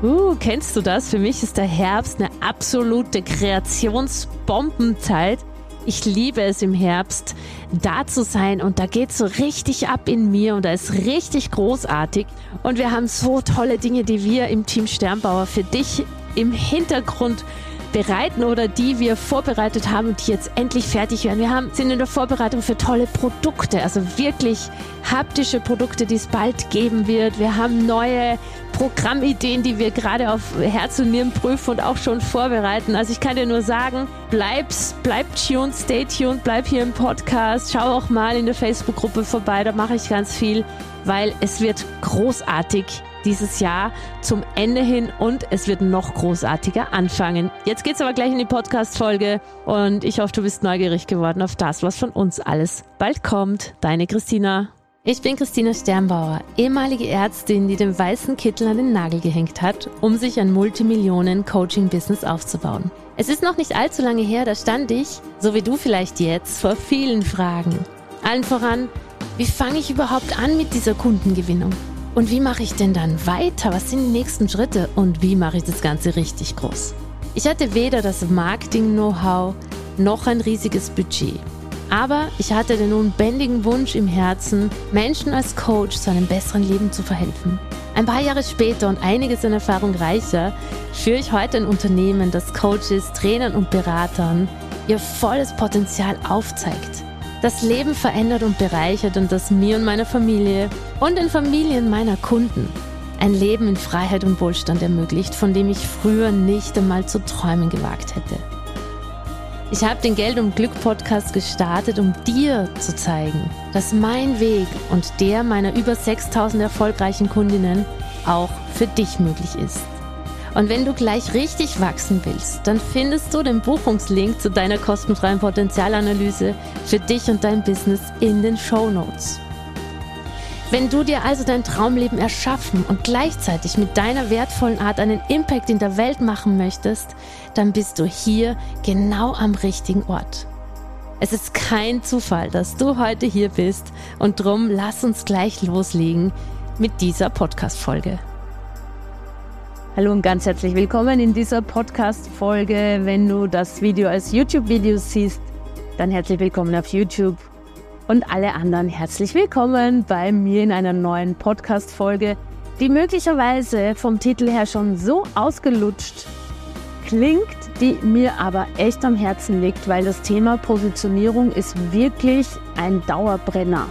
Uh, kennst du das? Für mich ist der Herbst eine absolute Kreationsbombenzeit. Ich liebe es im Herbst, da zu sein und da geht so richtig ab in mir und da ist richtig großartig. Und wir haben so tolle Dinge, die wir im Team Sternbauer für dich im Hintergrund bereiten oder die wir vorbereitet haben und die jetzt endlich fertig werden. Wir haben, sind in der Vorbereitung für tolle Produkte, also wirklich haptische Produkte, die es bald geben wird. Wir haben neue Programmideen, die wir gerade auf Herz und Nieren prüfen und auch schon vorbereiten. Also ich kann dir nur sagen, bleib's, bleib tuned, stay tuned, bleib hier im Podcast, schau auch mal in der Facebook-Gruppe vorbei, da mache ich ganz viel, weil es wird großartig dieses Jahr zum Ende hin und es wird noch großartiger anfangen. Jetzt geht's aber gleich in die Podcast-Folge und ich hoffe, du bist neugierig geworden auf das, was von uns alles bald kommt. Deine Christina. Ich bin Christina Sternbauer, ehemalige Ärztin, die den weißen Kittel an den Nagel gehängt hat, um sich ein Multimillionen-Coaching-Business aufzubauen. Es ist noch nicht allzu lange her, da stand ich, so wie du vielleicht jetzt, vor vielen Fragen. Allen voran, wie fange ich überhaupt an mit dieser Kundengewinnung? Und wie mache ich denn dann weiter? Was sind die nächsten Schritte? Und wie mache ich das Ganze richtig groß? Ich hatte weder das Marketing-Know-how noch ein riesiges Budget. Aber ich hatte den unbändigen Wunsch im Herzen, Menschen als Coach zu einem besseren Leben zu verhelfen. Ein paar Jahre später und einiges an Erfahrung reicher, führe ich heute ein Unternehmen, das Coaches, Trainern und Beratern ihr volles Potenzial aufzeigt das Leben verändert und bereichert und das mir und meiner Familie und den Familien meiner Kunden ein Leben in Freiheit und Wohlstand ermöglicht, von dem ich früher nicht einmal zu träumen gewagt hätte. Ich habe den Geld und Glück Podcast gestartet, um dir zu zeigen, dass mein Weg und der meiner über 6000 erfolgreichen Kundinnen auch für dich möglich ist. Und wenn du gleich richtig wachsen willst, dann findest du den Buchungslink zu deiner kostenfreien Potenzialanalyse für dich und dein Business in den Show Notes. Wenn du dir also dein Traumleben erschaffen und gleichzeitig mit deiner wertvollen Art einen Impact in der Welt machen möchtest, dann bist du hier genau am richtigen Ort. Es ist kein Zufall, dass du heute hier bist und drum lass uns gleich loslegen mit dieser Podcast-Folge. Hallo und ganz herzlich willkommen in dieser Podcast-Folge. Wenn du das Video als YouTube-Video siehst, dann herzlich willkommen auf YouTube. Und alle anderen herzlich willkommen bei mir in einer neuen Podcast-Folge, die möglicherweise vom Titel her schon so ausgelutscht klingt, die mir aber echt am Herzen liegt, weil das Thema Positionierung ist wirklich ein Dauerbrenner.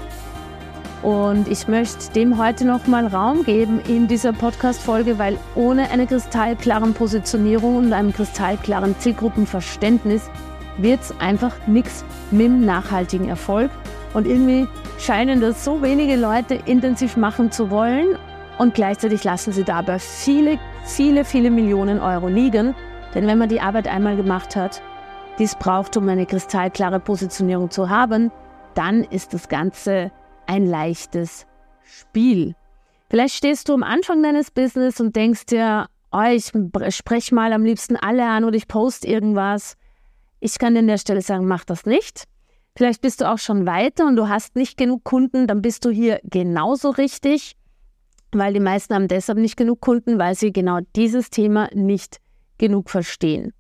Und ich möchte dem heute nochmal Raum geben in dieser Podcast-Folge, weil ohne eine kristallklaren Positionierung und einem kristallklaren Zielgruppenverständnis wird es einfach nichts mit dem nachhaltigen Erfolg. Und irgendwie scheinen das so wenige Leute intensiv machen zu wollen und gleichzeitig lassen sie dabei viele, viele, viele Millionen Euro liegen. Denn wenn man die Arbeit einmal gemacht hat, die es braucht, um eine kristallklare Positionierung zu haben, dann ist das Ganze ein leichtes Spiel. Vielleicht stehst du am Anfang deines Business und denkst dir, oh, ich spreche mal am liebsten alle an oder ich poste irgendwas. Ich kann dir an der Stelle sagen, mach das nicht. Vielleicht bist du auch schon weiter und du hast nicht genug Kunden, dann bist du hier genauso richtig, weil die meisten haben deshalb nicht genug Kunden, weil sie genau dieses Thema nicht genug verstehen.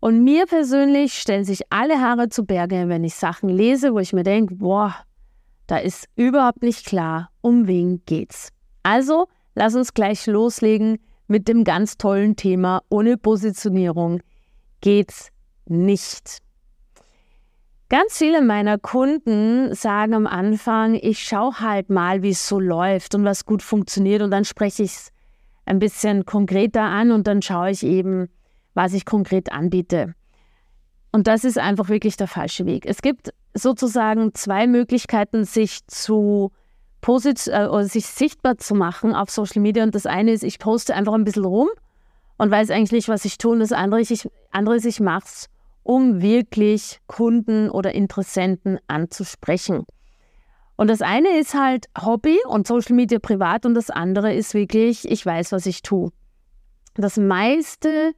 Und mir persönlich stellen sich alle Haare zu Berge, wenn ich Sachen lese, wo ich mir denke, boah, da ist überhaupt nicht klar, um wen geht's. Also, lass uns gleich loslegen mit dem ganz tollen Thema. Ohne Positionierung geht's nicht. Ganz viele meiner Kunden sagen am Anfang, ich schaue halt mal, wie es so läuft und was gut funktioniert und dann spreche ich es ein bisschen konkreter an und dann schaue ich eben, was ich konkret anbiete. Und das ist einfach wirklich der falsche Weg. Es gibt sozusagen zwei Möglichkeiten, sich zu posit äh, sich sichtbar zu machen auf Social Media. Und das eine ist, ich poste einfach ein bisschen rum und weiß eigentlich nicht, was ich tue. Und das andere ist, ich, andere ist, ich mache es, um wirklich Kunden oder Interessenten anzusprechen. Und das eine ist halt Hobby und Social Media privat und das andere ist wirklich, ich weiß, was ich tue. Das meiste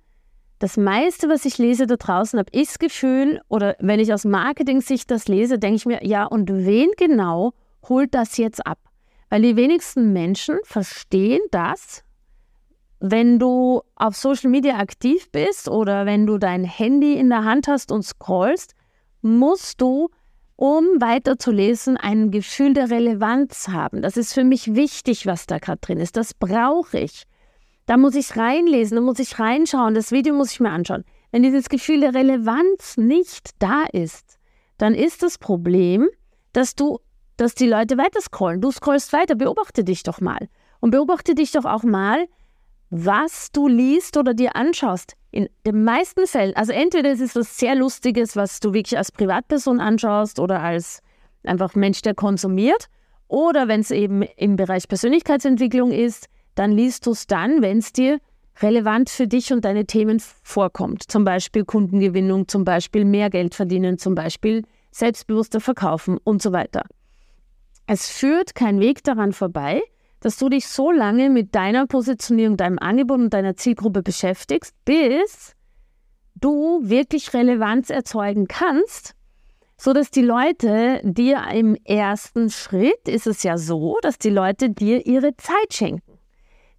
das meiste, was ich lese da draußen, habe ich das Gefühl, oder wenn ich aus Marketing-Sicht das lese, denke ich mir, ja, und wen genau holt das jetzt ab? Weil die wenigsten Menschen verstehen das, wenn du auf Social Media aktiv bist oder wenn du dein Handy in der Hand hast und scrollst, musst du, um weiterzulesen, ein Gefühl der Relevanz haben. Das ist für mich wichtig, was da gerade drin ist. Das brauche ich. Da muss ich reinlesen, da muss ich reinschauen, das Video muss ich mir anschauen. Wenn dieses Gefühl der Relevanz nicht da ist, dann ist das Problem, dass du, dass die Leute weiter scrollen. Du scrollst weiter, beobachte dich doch mal. Und beobachte dich doch auch mal, was du liest oder dir anschaust. In den meisten Fällen, also entweder es ist was sehr Lustiges, was du wirklich als Privatperson anschaust oder als einfach Mensch, der konsumiert, oder wenn es eben im Bereich Persönlichkeitsentwicklung ist, dann liest du es dann, wenn es dir relevant für dich und deine Themen vorkommt. Zum Beispiel Kundengewinnung, zum Beispiel mehr Geld verdienen, zum Beispiel selbstbewusster verkaufen und so weiter. Es führt kein Weg daran vorbei, dass du dich so lange mit deiner Positionierung, deinem Angebot und deiner Zielgruppe beschäftigst, bis du wirklich Relevanz erzeugen kannst, so dass die Leute dir im ersten Schritt ist es ja so, dass die Leute dir ihre Zeit schenken.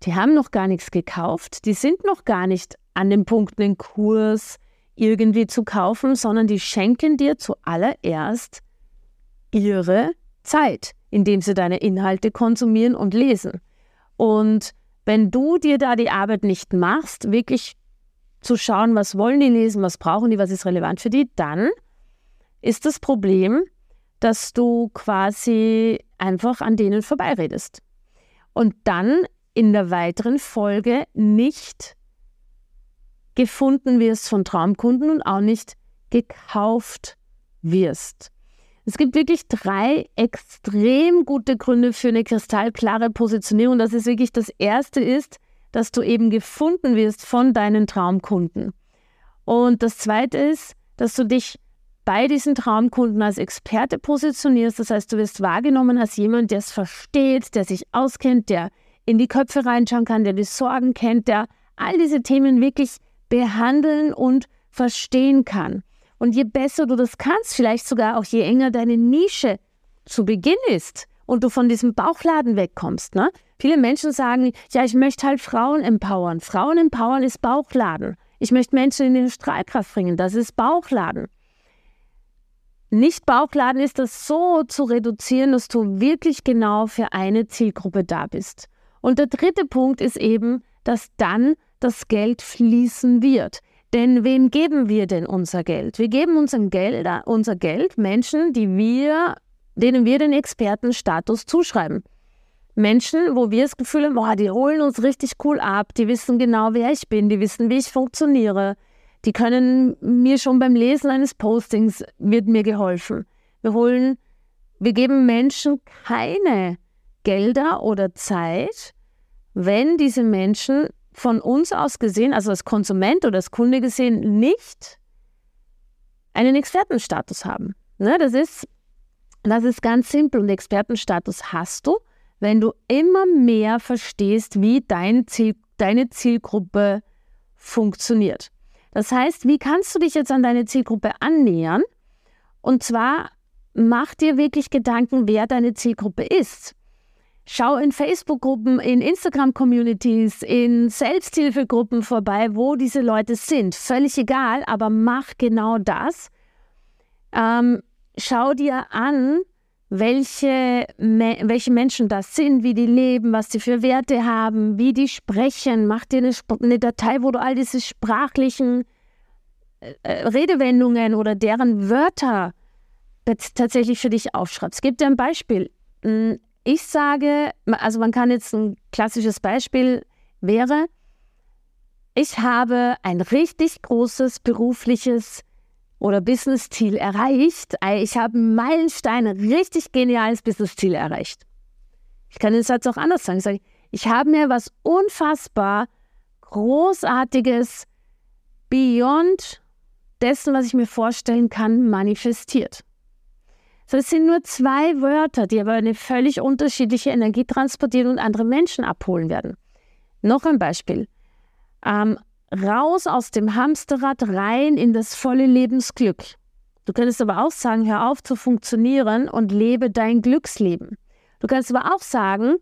Die haben noch gar nichts gekauft, die sind noch gar nicht an dem Punkt, einen Kurs irgendwie zu kaufen, sondern die schenken dir zuallererst ihre Zeit indem sie deine Inhalte konsumieren und lesen. Und wenn du dir da die Arbeit nicht machst, wirklich zu schauen, was wollen die lesen, was brauchen die, was ist relevant für die, dann ist das Problem, dass du quasi einfach an denen vorbeiredest. Und dann in der weiteren Folge nicht gefunden wirst von Traumkunden und auch nicht gekauft wirst. Es gibt wirklich drei extrem gute Gründe für eine kristallklare Positionierung. Das ist wirklich das erste ist, dass du eben gefunden wirst von deinen Traumkunden. Und das zweite ist, dass du dich bei diesen Traumkunden als Experte positionierst. Das heißt, du wirst wahrgenommen als jemand, der es versteht, der sich auskennt, der in die Köpfe reinschauen kann, der die Sorgen kennt, der all diese Themen wirklich behandeln und verstehen kann. Und je besser du das kannst, vielleicht sogar auch je enger deine Nische zu Beginn ist und du von diesem Bauchladen wegkommst. Ne? Viele Menschen sagen, ja, ich möchte halt Frauen empowern. Frauen empowern ist Bauchladen. Ich möchte Menschen in die Strahlkraft bringen. Das ist Bauchladen. Nicht Bauchladen ist das so zu reduzieren, dass du wirklich genau für eine Zielgruppe da bist. Und der dritte Punkt ist eben, dass dann das Geld fließen wird. Denn wem geben wir denn unser Geld? Wir geben unser Geld, unser Geld Menschen, die wir, denen wir den Expertenstatus zuschreiben. Menschen, wo wir das Gefühl haben, boah, die holen uns richtig cool ab, die wissen genau, wer ich bin, die wissen, wie ich funktioniere. Die können mir schon beim Lesen eines Postings wird mir geholfen. Wir holen, wir geben Menschen keine Gelder oder Zeit, wenn diese Menschen von uns aus gesehen, also als Konsument oder als Kunde gesehen, nicht einen Expertenstatus haben. Ne, das, ist, das ist ganz simpel und Expertenstatus hast du, wenn du immer mehr verstehst, wie dein Ziel, deine Zielgruppe funktioniert. Das heißt, wie kannst du dich jetzt an deine Zielgruppe annähern? Und zwar mach dir wirklich Gedanken, wer deine Zielgruppe ist. Schau in Facebook-Gruppen, in Instagram-Communities, in Selbsthilfegruppen vorbei, wo diese Leute sind. Völlig egal, aber mach genau das. Ähm, schau dir an, welche, welche Menschen das sind, wie die leben, was sie für Werte haben, wie die sprechen. Mach dir eine, eine Datei, wo du all diese sprachlichen äh, äh Redewendungen oder deren Wörter tatsächlich für dich aufschreibst. Gebe dir ein Beispiel. Hm, ich sage, also man kann jetzt ein klassisches Beispiel wäre, ich habe ein richtig großes berufliches oder Business-Ziel erreicht. Ich habe einen Meilenstein, ein richtig geniales Business-Ziel erreicht. Ich kann den Satz auch anders sagen. Ich sage, ich habe mir was unfassbar Großartiges, beyond dessen, was ich mir vorstellen kann, manifestiert. So, es sind nur zwei Wörter, die aber eine völlig unterschiedliche Energie transportieren und andere Menschen abholen werden. Noch ein Beispiel. Ähm, raus aus dem Hamsterrad, rein in das volle Lebensglück. Du könntest aber auch sagen, hör auf zu funktionieren und lebe dein Glücksleben. Du kannst aber auch sagen,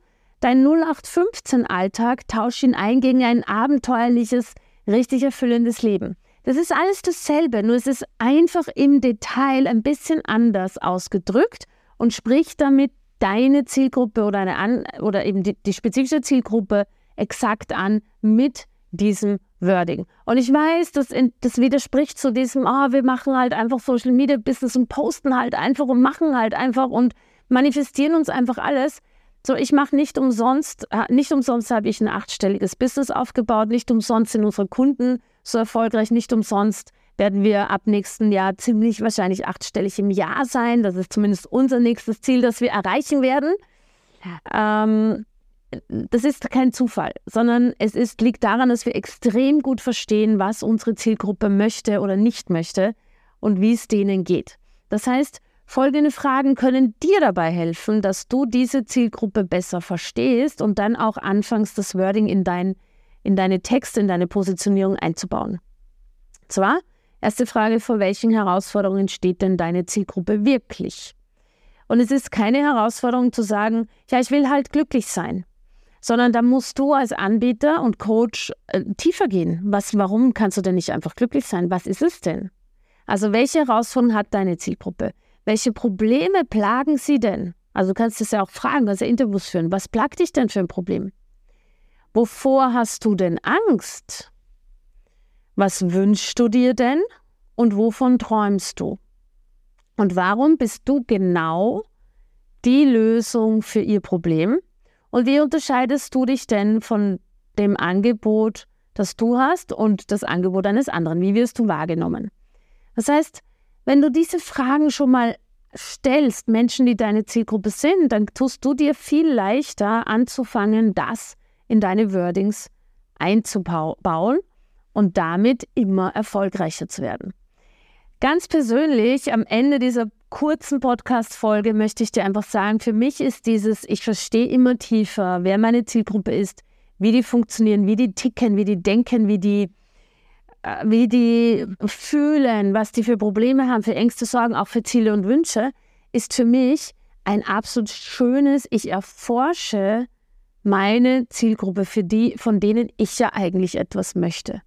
Dein 0815-Alltag tausch ihn ein gegen ein abenteuerliches, richtig erfüllendes Leben. Das ist alles dasselbe, nur es ist einfach im Detail ein bisschen anders ausgedrückt und spricht damit deine Zielgruppe oder, eine an, oder eben die, die spezifische Zielgruppe exakt an mit diesem Wording. Und ich weiß, das, das widerspricht zu diesem, oh, wir machen halt einfach Social Media Business und posten halt einfach und machen halt einfach und manifestieren uns einfach alles. So, ich mache nicht umsonst, äh, nicht umsonst habe ich ein achtstelliges Business aufgebaut, nicht umsonst sind unsere Kunden so erfolgreich, nicht umsonst werden wir ab nächsten Jahr ziemlich wahrscheinlich achtstellig im Jahr sein. Das ist zumindest unser nächstes Ziel, das wir erreichen werden. Ähm, das ist kein Zufall, sondern es ist, liegt daran, dass wir extrem gut verstehen, was unsere Zielgruppe möchte oder nicht möchte und wie es denen geht. Das heißt, folgende Fragen können dir dabei helfen, dass du diese Zielgruppe besser verstehst und dann auch anfängst, das Wording in, dein, in deine Texte, in deine Positionierung einzubauen. Zwar, erste Frage, vor welchen Herausforderungen steht denn deine Zielgruppe wirklich? Und es ist keine Herausforderung zu sagen, ja, ich will halt glücklich sein sondern da musst du als Anbieter und Coach äh, tiefer gehen. Was, warum kannst du denn nicht einfach glücklich sein? Was ist es denn? Also welche Herausforderungen hat deine Zielgruppe? Welche Probleme plagen sie denn? Also du kannst es ja auch fragen, ja Interviews führen. Was plagt dich denn für ein Problem? Wovor hast du denn Angst? Was wünschst du dir denn? Und wovon träumst du? Und warum bist du genau die Lösung für ihr Problem? Und wie unterscheidest du dich denn von dem Angebot, das du hast und das Angebot eines anderen? Wie wirst du wahrgenommen? Das heißt, wenn du diese Fragen schon mal stellst, Menschen, die deine Zielgruppe sind, dann tust du dir viel leichter anzufangen, das in deine Wordings einzubauen und damit immer erfolgreicher zu werden. Ganz persönlich, am Ende dieser kurzen Podcast-Folge möchte ich dir einfach sagen, für mich ist dieses, ich verstehe immer tiefer, wer meine Zielgruppe ist, wie die funktionieren, wie die ticken, wie die denken, wie die, äh, wie die fühlen, was die für Probleme haben, für Ängste, Sorgen, auch für Ziele und Wünsche, ist für mich ein absolut schönes, ich erforsche meine Zielgruppe, für die, von denen ich ja eigentlich etwas möchte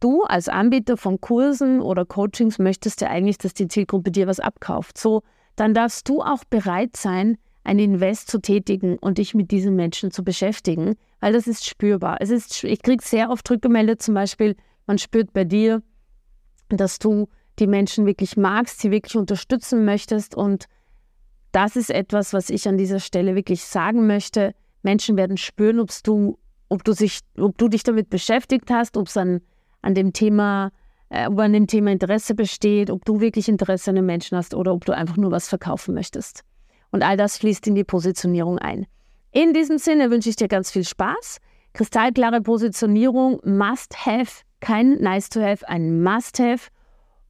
du als Anbieter von Kursen oder Coachings möchtest ja eigentlich, dass die Zielgruppe dir was abkauft. So, dann darfst du auch bereit sein, ein Invest zu tätigen und dich mit diesen Menschen zu beschäftigen, weil das ist spürbar. Es ist, ich kriege sehr oft rückgemeldet, zum Beispiel, man spürt bei dir, dass du die Menschen wirklich magst, sie wirklich unterstützen möchtest und das ist etwas, was ich an dieser Stelle wirklich sagen möchte. Menschen werden spüren, ob du, ob du, sich, ob du dich damit beschäftigt hast, ob es ein an dem Thema, äh, ob an dem Thema Interesse besteht, ob du wirklich Interesse an den Menschen hast oder ob du einfach nur was verkaufen möchtest. Und all das fließt in die Positionierung ein. In diesem Sinne wünsche ich dir ganz viel Spaß. Kristallklare Positionierung, must have, kein nice to have, ein must have.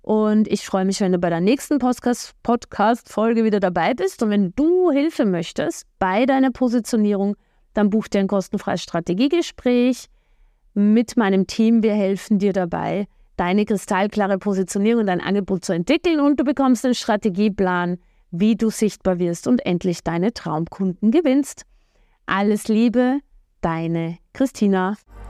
Und ich freue mich, wenn du bei der nächsten Podcast-Folge wieder dabei bist. Und wenn du Hilfe möchtest bei deiner Positionierung, dann buch dir ein kostenfreies Strategiegespräch mit meinem Team. Wir helfen dir dabei, deine kristallklare Positionierung und dein Angebot zu entwickeln und du bekommst einen Strategieplan, wie du sichtbar wirst und endlich deine Traumkunden gewinnst. Alles Liebe, deine Christina.